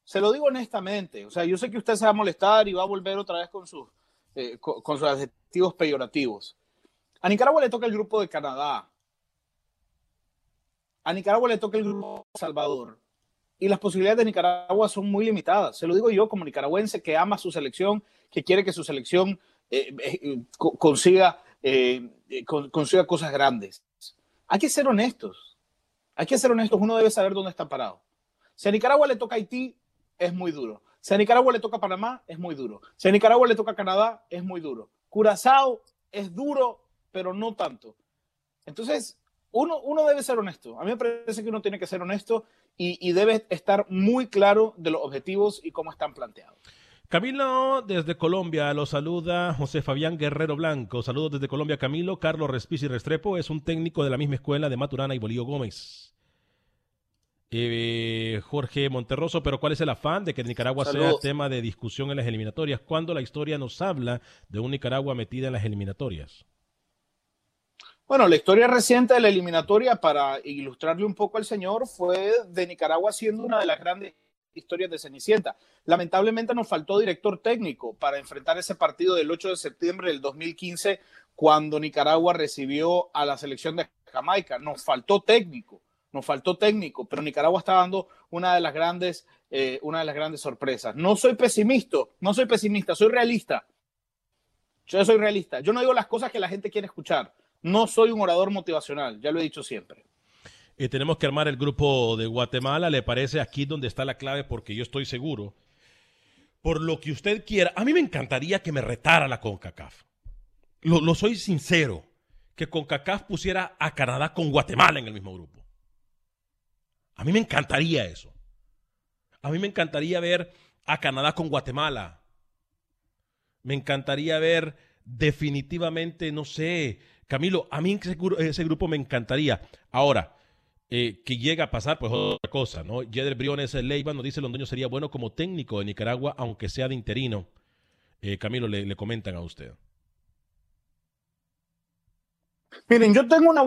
Se lo digo honestamente. O sea, yo sé que usted se va a molestar y va a volver otra vez con sus, eh, con sus adjetivos peyorativos. A Nicaragua le toca el grupo de Canadá. A Nicaragua le toca el grupo Salvador. Y las posibilidades de Nicaragua son muy limitadas. Se lo digo yo como nicaragüense que ama su selección, que quiere que su selección eh, eh, consiga, eh, eh, con- consiga cosas grandes. Hay que ser honestos. Hay que ser honestos. Uno debe saber dónde está parado. Si a Nicaragua le toca Haití, es muy duro. Si a Nicaragua le toca Panamá, es muy duro. Si a Nicaragua le toca Canadá, es muy duro. Curazao es duro, pero no tanto. Entonces, uno, uno debe ser honesto. A mí me parece que uno tiene que ser honesto y, y debe estar muy claro de los objetivos y cómo están planteados. Camilo desde Colombia lo saluda José Fabián Guerrero Blanco. Saludos desde Colombia, Camilo. Carlos Respici Restrepo es un técnico de la misma escuela de Maturana y Bolío Gómez. Eh, Jorge Monterroso, pero ¿cuál es el afán de que Nicaragua sea tema de discusión en las eliminatorias? ¿Cuándo la historia nos habla de un Nicaragua metida en las eliminatorias? Bueno, la historia reciente de la eliminatoria, para ilustrarle un poco al señor, fue de Nicaragua siendo una de las grandes historias de Cenicienta. Lamentablemente nos faltó director técnico para enfrentar ese partido del 8 de septiembre del 2015, cuando Nicaragua recibió a la selección de Jamaica. Nos faltó técnico, nos faltó técnico, pero Nicaragua está dando una de las grandes, eh, una de las grandes sorpresas. No soy pesimista, no soy pesimista, soy realista. Yo soy realista. Yo no digo las cosas que la gente quiere escuchar. No soy un orador motivacional, ya lo he dicho siempre. Eh, tenemos que armar el grupo de Guatemala, ¿le parece aquí donde está la clave? Porque yo estoy seguro, por lo que usted quiera, a mí me encantaría que me retara la CONCACAF. Lo, lo soy sincero, que CONCACAF pusiera a Canadá con Guatemala en el mismo grupo. A mí me encantaría eso. A mí me encantaría ver a Canadá con Guatemala. Me encantaría ver definitivamente, no sé, Camilo, a mí ese, ese grupo me encantaría. Ahora, eh, que llega a pasar, pues otra cosa, ¿no? Yeder Briones Leiva nos dice Londoño sería bueno como técnico de Nicaragua, aunque sea de interino. Eh, Camilo, le, comentan a usted. Miren, yo tengo una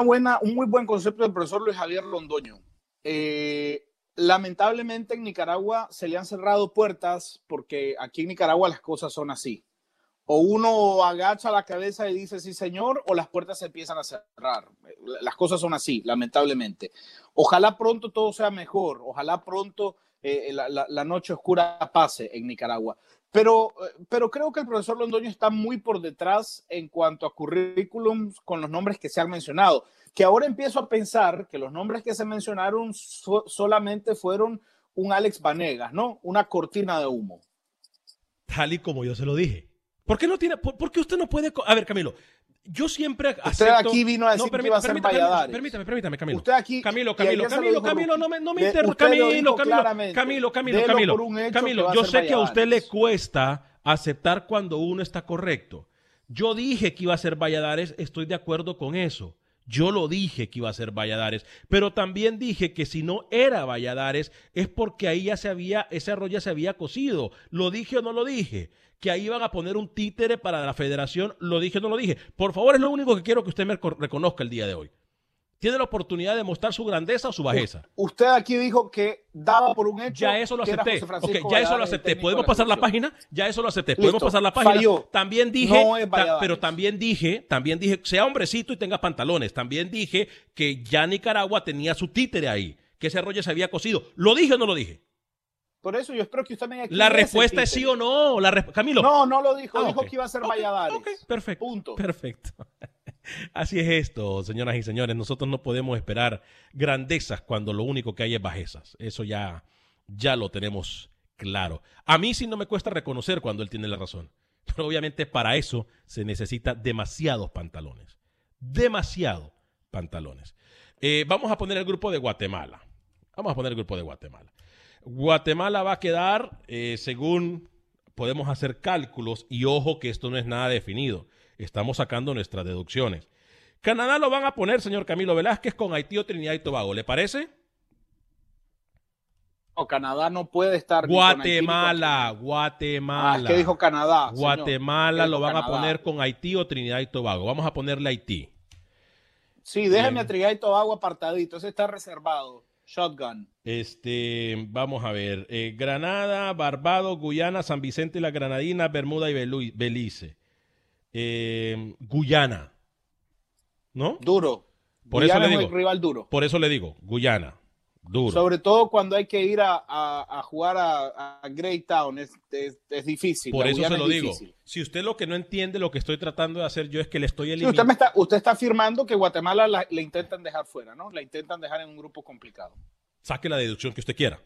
buena, un muy buen concepto del profesor Luis Javier Londoño. Eh, lamentablemente en Nicaragua se le han cerrado puertas porque aquí en Nicaragua las cosas son así. O uno agacha la cabeza y dice sí señor, o las puertas se empiezan a cerrar. Las cosas son así, lamentablemente. Ojalá pronto todo sea mejor, ojalá pronto eh, la, la- la noche oscura pase en Nicaragua. Pero, eh, pero creo que el profesor Londoño está muy por detrás en cuanto a currículums con los nombres que se han mencionado. Que ahora empiezo a pensar que los nombres que se mencionaron so- solamente fueron un Alex Vanegas, ¿no? Una cortina de humo. Tal y como yo se lo dije. ¿Por qué no tiene, por, por qué usted no puede? A ver, Camilo, yo siempre Usted acepto- aquí vino a decir que iba a ser permítame, Valladares. permítame, permítame, Camilo. Usted aquí- Camilo, Camilo, Camilo, Camilo, no me, no me De- interrumpa. usted lo Camilo, Camilo. Camilo, Camilo, Camilo. Camilo, yo sé que a usted le cuesta aceptar cuando uno está correcto. Yo dije que iba a ser Valladares, estoy de acuerdo con eso. Yo lo dije que iba a ser Valladares, pero también dije que si no era Valladares es porque ahí ya se había, ese arroz ya se había cocido. ¿Lo dije o no lo dije? Que ahí iban a poner un títere para la federación, ¿lo dije o no lo dije? Por favor, es lo único que quiero que usted me co- reconozca el día de hoy. Tiene la oportunidad de mostrar su grandeza o su bajeza. Usted aquí dijo que daba por un hecho. Ya eso lo acepté. José Francisco Ok, ya eso lo acepté. ¿Podemos pasar la página? Ya eso lo acepté. Podemos Listo. pasar la página. Falló. También dije, No es ta- pero también dije, también dije, sea hombrecito y tenga pantalones. También dije que ya Nicaragua tenía su títere ahí, que ese rollo se había cocido. ¿Lo dije o no lo dije? Por eso yo espero que usted me quién La respuesta es sí o no. La Camilo. No, no lo dijo. Ah, dijo que iba a ser Ok, Valladares. ok, perfecto. Punto. Perfecto. Así es esto, señoras y señores. Nosotros no podemos esperar grandezas cuando lo único que hay es bajezas. Eso ya, ya lo tenemos claro. A mí sí no me cuesta reconocer cuando él tiene la razón. Pero obviamente para eso se necesita demasiados pantalones. Demasiado pantalones. Eh, vamos a poner el grupo de Guatemala. Vamos a poner el grupo de Guatemala. Guatemala va a quedar, eh, según podemos hacer cálculos, y ojo que esto no es nada definido. Estamos sacando nuestras deducciones. Canadá lo van a poner, señor Camilo Velázquez, con Haití o Trinidad y Tobago. ¿Le parece? No, Canadá no puede estar. ni con Haití ni con Guatemala. Guatemala. Ah, que dijo Canadá. Guatemala lo van a poner con Haití o Trinidad y Tobago. Vamos a ponerle Haití. Sí, déjeme a Trinidad y Tobago apartadito. Ese está reservado. Shotgun. Este, vamos a ver. eh, Granada, Barbados, Guyana, San Vicente y las Granadinas, Bermuda y Belice. Eh, Guyana. ¿No? Duro. Por eso Guyana le es digo. un rival duro. Por eso le digo, Guyana. Duro. Sobre todo cuando hay que ir a, a- a jugar a, a Greytown. Es, es, es difícil. Por La eso Guyana se es lo digo. difícil. Si usted lo que no entiende, lo que estoy tratando de hacer yo es que le estoy Sí, eliminando. usted, me está, usted está afirmando que Guatemala la, le intentan dejar fuera, ¿no? La intentan dejar en un grupo complicado. Saque la deducción que usted quiera.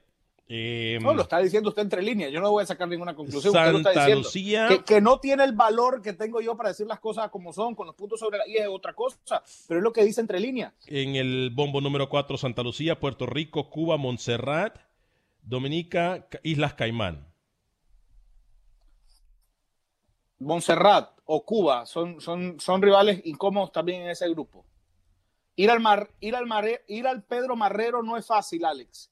Eh, No, lo está diciendo usted entre líneas. Yo no voy a sacar ninguna conclusión. Usted lo está Santa diciendo. Lucía. Que, que no tiene el valor que tengo yo para decir las cosas como son, con los puntos sobre la I es otra cosa. Pero es lo que dice entre líneas. En el bombo número 4, Santa Lucía, Puerto Rico, Cuba, Montserrat, Dominica, Ca- Islas Caimán. Montserrat o Cuba son, son, son rivales incómodos también en ese grupo. Ir al, mar, ir, al Mare- ir al Pedro Marrero no es fácil, Alex.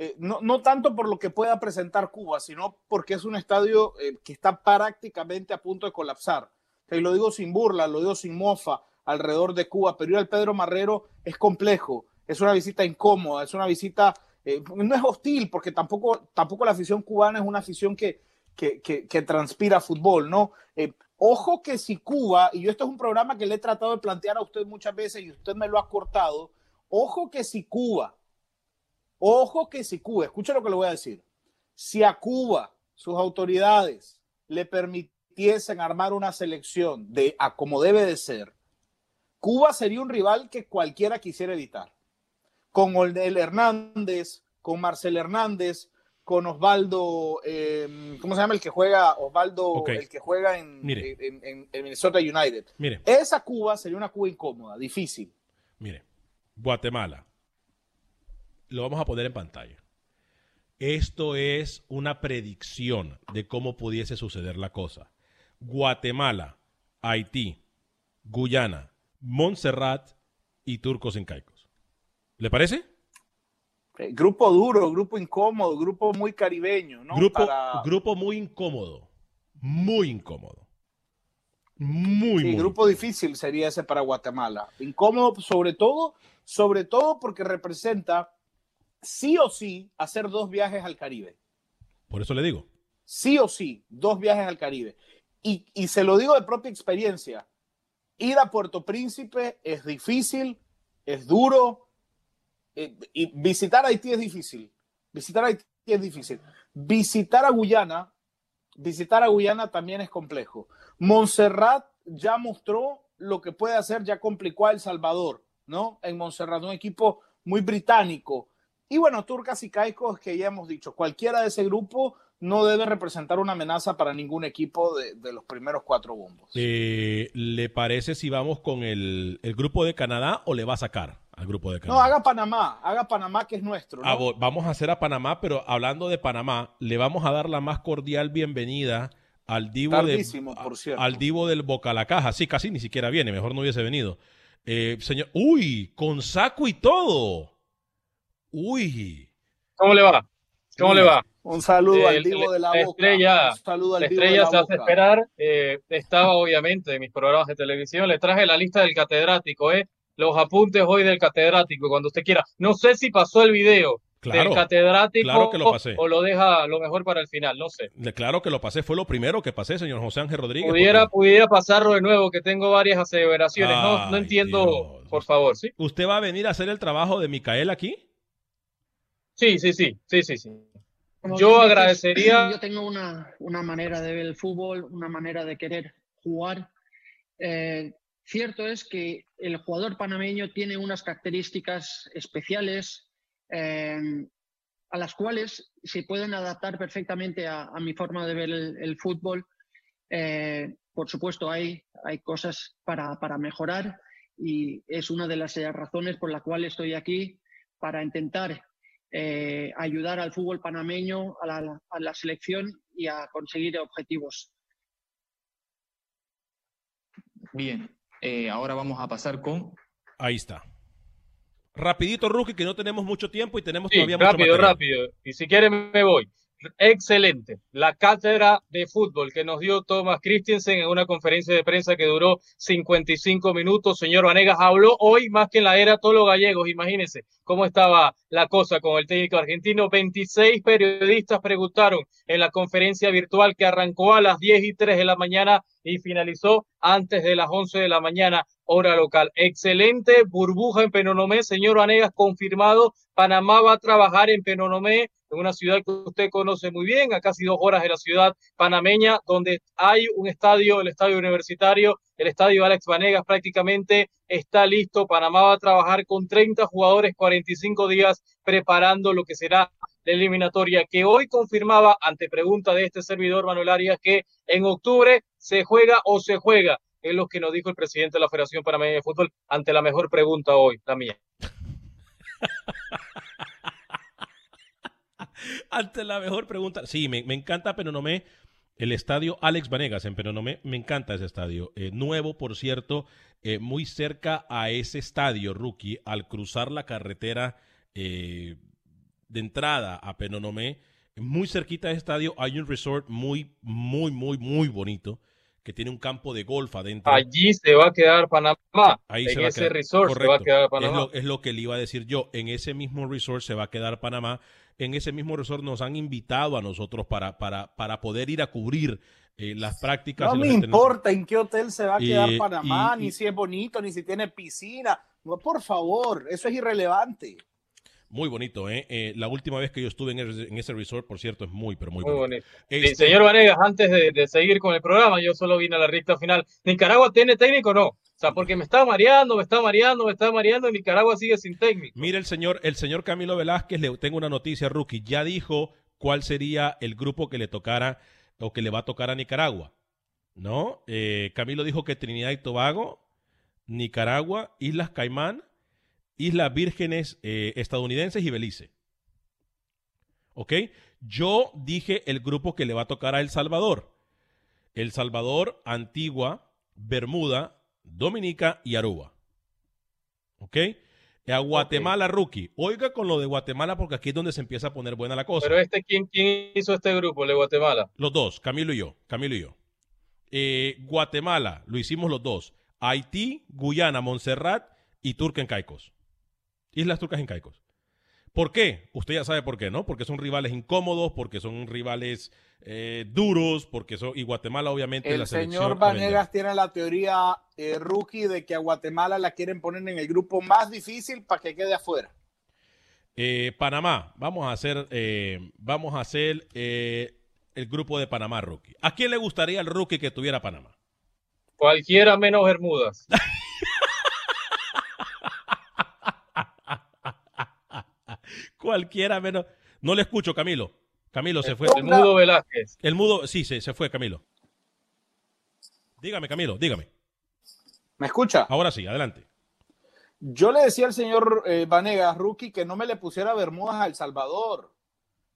Eh, no, no tanto por lo que pueda presentar Cuba, sino porque es un estadio eh, que está prácticamente a punto de colapsar. Y lo digo sin burla, lo digo sin mofa alrededor de Cuba, pero ir al Pedro Marrero es complejo, es una visita incómoda, es una visita, eh, no es hostil, porque tampoco, tampoco la afición cubana es una afición que, que, que, transpira fútbol, ¿no? Ojo que si Cuba, y yo esto es un programa que le he tratado de plantear a usted muchas veces y usted me lo ha cortado, ojo que si Cuba, ojo que si Cuba, escuche lo que le voy a decir, si a Cuba sus autoridades le permitiesen armar una selección de a como debe de ser, Cuba sería un rival que cualquiera quisiera evitar. Con el Hernández, con Marcel Hernández, con Osvaldo, eh, ¿cómo se llama el que juega? Osvaldo, el que juega en, Mire. en- en- en Minnesota United. Mire, Esa Cuba sería una Cuba incómoda, difícil. mire. Guatemala. Lo vamos a poner en pantalla. Esto es una predicción de cómo pudiese suceder la cosa. Guatemala, Haití, Guyana, Montserrat y Turcos en Caicos. ¿Le parece? Eh, grupo duro, grupo incómodo, grupo muy caribeño, ¿no? Grupo, Para- grupo muy incómodo. Muy incómodo. Muy, Sí, muy. grupo difícil sería ese para Guatemala. Incómodo, sobre todo, sobre todo porque representa sí o sí hacer dos viajes al Caribe. Por eso le digo. Sí o sí, dos viajes al Caribe. Y, y se lo digo de propia experiencia. Ir a Puerto Príncipe es difícil, es duro. eh, y visitar Haití es difícil. Visitar Haití es difícil. Visitar a Guyana, visitar a Guyana también es complejo. Montserrat ya mostró lo que puede hacer, ya complicó a El Salvador, ¿no? En Montserrat, un equipo muy británico. Y bueno, Turcas y Caicos, que ya hemos dicho, cualquiera de ese grupo no debe representar una amenaza para ningún equipo de, de los primeros cuatro bombos. Eh, ¿Le parece si vamos con el, el grupo de Canadá o le va a sacar al grupo de No, Canadá? haga Panamá, haga Panamá que es nuestro. ¿no? Ah, vamos a hacer a Panamá, pero hablando de Panamá, le vamos a dar la más cordial bienvenida al divo, de, Tardísimo, por cierto. al divo del Boca la Caja. Sí, casi ni siquiera viene, mejor no hubiese venido. Eh, señor, uy, con saco y todo. Uy. ¿Cómo le va? ¿Cómo le va? Un saludo El- al Divo de la, la Boca. estrella- Un saludo al La Divo de estrella la se hace esperar. eh, estaba obviamente en mis programas de televisión. Le traje la lista del catedrático, ¿eh? Los apuntes hoy del catedrático, cuando usted quiera. No sé si pasó el video Claro, del catedrático claro que lo pasé. o lo deja lo mejor para el final, no sé. Claro que lo pasé, fue lo primero que pasé, señor José Ángel Rodríguez. Pudiera, porque pudiera pasarlo de nuevo, que tengo varias aseveraciones. No, no entiendo, Dios. por favor, ¿sí? ¿Usted va a venir a hacer el trabajo de Micael aquí? Sí, sí, sí, sí, sí, sí. Como Yo agradecería- Yo tengo una, una manera de ver el fútbol, una manera de querer jugar. Eh, cierto es que el jugador panameño tiene unas características especiales eh, a las cuales se pueden adaptar perfectamente a, a mi forma de ver el, el fútbol. Eh, por supuesto, hay, hay cosas para, para mejorar y es una de las razones por la cual estoy aquí para intentar eh, ayudar al fútbol panameño, a la, a la selección y a conseguir objetivos. Bien, eh, ahora vamos a pasar con Ahí está. Rapidito, Rookie, que no tenemos mucho tiempo y tenemos Sí, todavía mucho rápido, rápido. Y si quieren me voy. Excelente. La cátedra de fútbol que nos dio Thomas Christensen en una conferencia de prensa que duró 55 minutos. Señor Vanegas habló hoy más que en la era todos los gallegos. Imagínense cómo estaba la cosa con el técnico argentino. 26 periodistas preguntaron en la conferencia virtual que arrancó a las 10 y 3 de la mañana y finalizó antes de las 11 de la mañana, hora local. Excelente burbuja en Penonomé, señor Vanegas, confirmado. Panamá va a trabajar en Penonomé, en una ciudad que usted conoce muy bien, a casi dos horas de la ciudad panameña, donde hay un estadio, el estadio universitario, el estadio Alex Vanegas prácticamente está listo. Panamá va a trabajar con 30 jugadores, 45 días preparando lo que será la eliminatoria que hoy confirmaba ante pregunta de este servidor Manuel Arias que en octubre se juega o se juega. Es lo que nos dijo el presidente de la Federación Panameña de Fútbol ante la mejor pregunta hoy, la mía. Ante la mejor pregunta. Sí, me, me encanta Penonomé. El estadio Alex Vanegas en Penonomé. Me encanta ese estadio. Eh, nuevo, por cierto, eh, muy cerca a ese estadio, Rookie, al cruzar la carretera eh, de entrada a Penonomé. Muy cerquita de ese estadio hay un resort muy, muy, muy, muy bonito que tiene un campo de golf adentro. Allí se va a quedar Panamá. Ahí en se va a ese quedar. resort se va a quedar Es Panamá. lo, es lo que le iba a decir yo. En ese mismo resort se va a quedar Panamá. En ese mismo resort nos han invitado a nosotros para, para, para poder ir a cubrir eh, las prácticas. No me importa en qué hotel se va a Y- quedar Panamá, y- ni y- si es bonito, ni si tiene piscina. No, por favor, eso es irrelevante. Muy bonito, ¿eh? Eh, La última vez que yo estuve en ese, en ese resort, por cierto, es muy, pero muy, Muy bonito. bonito. Sí, Este- señor Vanegas, antes de, de seguir con el programa, yo solo vine a la recta final. ¿Nicaragua tiene técnico o no? O sea, porque me está mareando, me está mareando, me está mareando y Nicaragua sigue sin técnico. Mira el señor, el señor Camilo Velázquez, le tengo una noticia, Rookie. Ya dijo cuál sería el grupo que le tocara o que le va a tocar a Nicaragua. ¿No? Eh, Camilo dijo que Trinidad y Tobago, Nicaragua, Islas Caimán, Islas Vírgenes eh, estadounidenses y Belice. ¿Ok? Yo dije el grupo que le va a tocar a El Salvador. El Salvador, Antigua, Bermuda, Dominica y Aruba. ¿Ok? A Guatemala rookie. Oiga con lo de Guatemala porque aquí es donde se empieza a poner buena la cosa. Pero este, ¿quién, quién hizo este grupo, el de Guatemala? Los dos, Camilo y yo. Camilo y yo. Eh, Guatemala, lo hicimos los dos. Haití, Guyana, Montserrat y Turca en Caicos. Islas Turcas en Caicos. ¿Por qué? Usted ya sabe por qué, ¿no? Porque son rivales incómodos, porque son rivales eh, duros, porque son. Y Guatemala, obviamente, El la selección. señor. Vanegas tiene la teoría eh, rookie de que a Guatemala la quieren poner en el grupo más difícil para que quede afuera. Eh, Panamá, vamos a hacer, eh, vamos a hacer eh, el grupo de Panamá rookie. ¿A quién le gustaría el rookie que tuviera Panamá? Cualquiera menos Bermudas. Cualquiera menos. No le escucho, Camilo. Camilo se fue. El Mudo Velázquez. El mudo, sí, se, se fue, Camilo. Dígame, Camilo, dígame. ¿Me escucha? Ahora sí, adelante. Yo le decía al señor eh, Vanegas, rookie, que no me le pusiera Bermudas a El Salvador.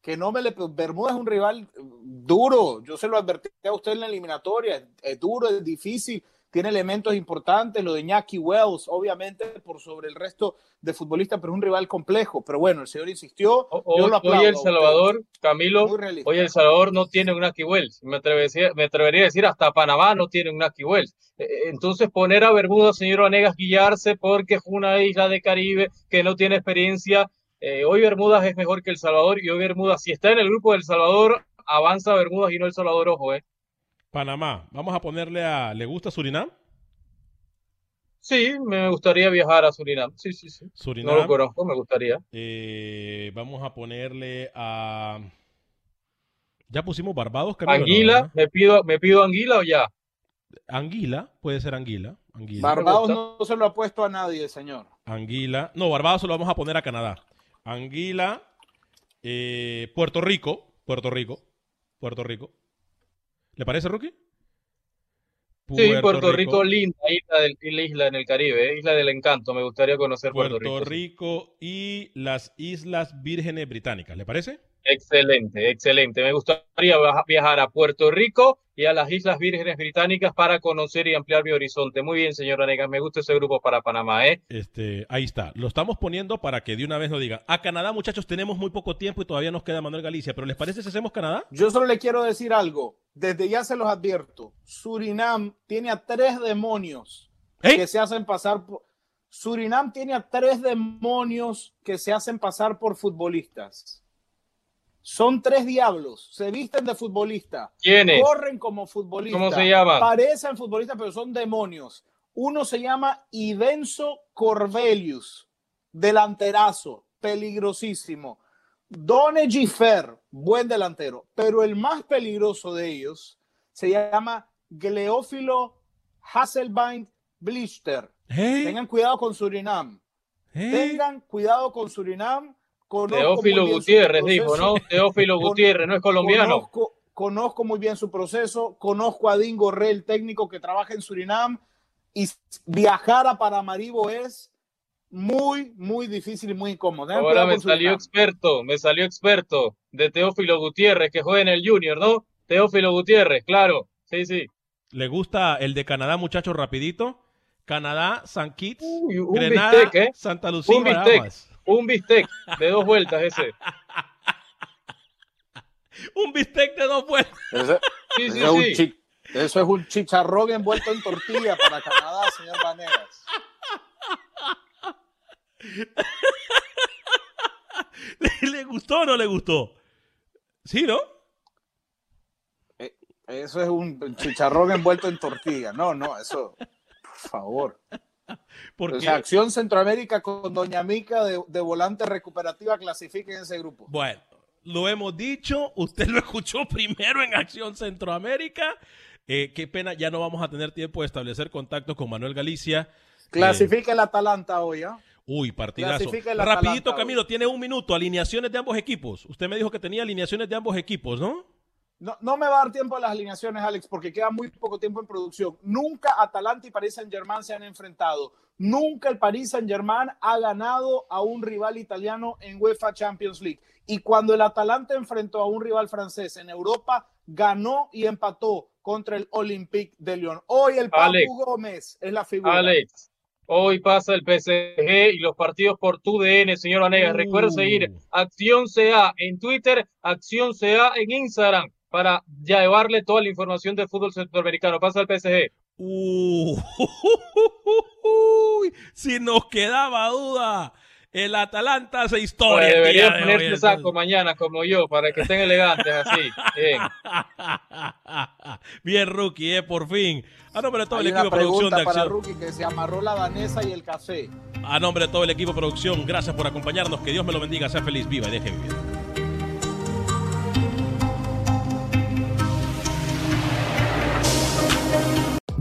Que no me le. Bermudas es un rival duro. Yo se lo advertí a usted en la eliminatoria. Es duro, es difícil. Tiene elementos importantes. Lo de Iñaki Wells, obviamente, por sobre el resto de futbolistas, pero es un rival complejo. Pero bueno, el señor insistió. O- yo Hoy, lo aplaudo hoy El. Salvador, Camilo, hoy El Salvador no tiene un Aki Wells. Me atrevería, me atrevería a decir hasta Panamá no tiene un Aki Wells. Eh, eh, Entonces poner a Bermuda, señor Vanegas, guiarse porque es una isla de Caribe que no tiene experiencia. Eh, hoy Bermudas es mejor que El Salvador y hoy Bermudas, si está en el grupo del Salvador, avanza Bermudas y no El Salvador, ojo, eh. Panamá, vamos a ponerle a. ¿Le gusta Surinam? Sí, me gustaría viajar a Surinam. Sí, sí, sí. Surinam. No lo conozco, me gustaría. Eh, vamos a ponerle a. Ya pusimos Barbados, ¿no? Anguila, ¿verdad? me pido, me pido Anguila o ya. Anguila, puede ser Anguila. Anguila. Barbados no, se lo ha puesto a nadie, señor. Anguila. No, Barbados se lo vamos a poner a Canadá. Anguila. eh, Puerto Rico. Puerto Rico. Puerto Rico. ¿Le parece, Rookie? Sí, Puerto, Rico, linda isla, del- la isla en el Caribe, eh, isla del encanto. Me gustaría conocer Puerto, Puerto Rico. sí. Rico y las Islas Vírgenes Británicas. ¿Le parece? Excelente, excelente. Me gustaría viaja- viajar a Puerto Rico y a las Islas Vírgenes Británicas para conocer y ampliar mi horizonte. Muy bien, señor Vanegas. Me gusta ese grupo para Panamá, ¿eh? Este, ahí está. Lo estamos poniendo para que de una vez nos digan. A Canadá, muchachos, tenemos muy poco tiempo y todavía nos queda Manuel Galicia. Pero ¿les parece si hacemos Canadá? Yo solo le quiero decir algo. Desde ya se los advierto. Surinam tiene a tres demonios ¿Eh? que se hacen pasar por. Surinam tiene a tres demonios que se hacen pasar por futbolistas. Son tres diablos. Se visten de futbolista. ¿Quiénes? Corren como futbolistas. ¿Cómo se llaman? Parecen futbolistas, pero son demonios. Uno se llama Idenso Corbelius, delanterazo, peligrosísimo. Done Gifer, buen delantero, pero el más peligroso de ellos se llama Gleófilo Hasselbein Blister. ¿Eh? Tengan cuidado con Surinam. ¿Eh? Tengan cuidado con Surinam. Conozco Teófilo Gutiérrez dijo, ¿no? Teófilo Gutiérrez, no es colombiano. Conozco, conozco muy bien su proceso, conozco a Dingo Re, el técnico que trabaja en Surinam, y viajar a Paramaribo es muy, muy difícil y muy incómodo. Ahora me salió Surinam. experto, me salió experto de Teófilo Gutiérrez, que juega en el Junior, ¿no? Teófilo Gutiérrez, claro. Sí, sí. ¿Le gusta el de Canadá, muchachos, rapidito? Canadá, San Kitts, Uy, Grenada, bistec, ¿eh? Santa Lucía, Un bistec. De dos vueltas ese. Un bistec de dos vueltas. Ese- Sí, ese sí, es un sí. chi- eso es un chicharrón envuelto en tortilla para Canadá, señor Vanegas. ¿Le gustó o no le gustó? Sí, ¿no? Eso es un chicharrón envuelto en tortilla. No, no, eso, por favor. Porque, O sea, Acción Centroamérica con Doña Mica de, de volante recuperativa clasifica en ese grupo. bueno, lo hemos dicho, usted lo escuchó primero en Acción Centroamérica. Eh, qué pena, ya no vamos a tener tiempo de establecer contacto con Manuel Galicia. Clasifica el Atalanta hoy, ¿ah? Uy, partidazo. Rapidito, Camilo, tiene un minuto. Alineaciones de ambos equipos. Usted me dijo que tenía alineaciones de ambos equipos, ¿no? No, no me va a dar tiempo a las alineaciones, Alex, porque queda muy poco tiempo en producción. Nunca Atalanta y Paris Saint-Germain se han enfrentado. Nunca el Paris Saint-Germain ha ganado a un rival italiano en UEFA Champions League. Y cuando el Atalanta enfrentó a un rival francés en Europa, ganó y empató contra el Olympique de Lyon. Hoy el Papu. Gómez es la figura. Alex, Hoy pasa el PSG y los partidos por tu DN, señor Vanegas. Recuerda seguir Uh. Acción CA en Twitter, Acción CA en Instagram para llevarle toda la información del fútbol centroamericano. Pasa el PSG. Uh, si nos quedaba duda, el Atalanta hace historia. Pues debería de entonces. saco mañana como yo, para que estén elegantes así. Bien. Bien, rookie, eh, por fin. A nombre de todo Hay el equipo de producción de pregunta para acción. Rookie que se amarró la danesa y el café. A nombre de todo el equipo de producción, gracias por acompañarnos. Que Dios me lo bendiga, sea feliz, viva y deje vivir.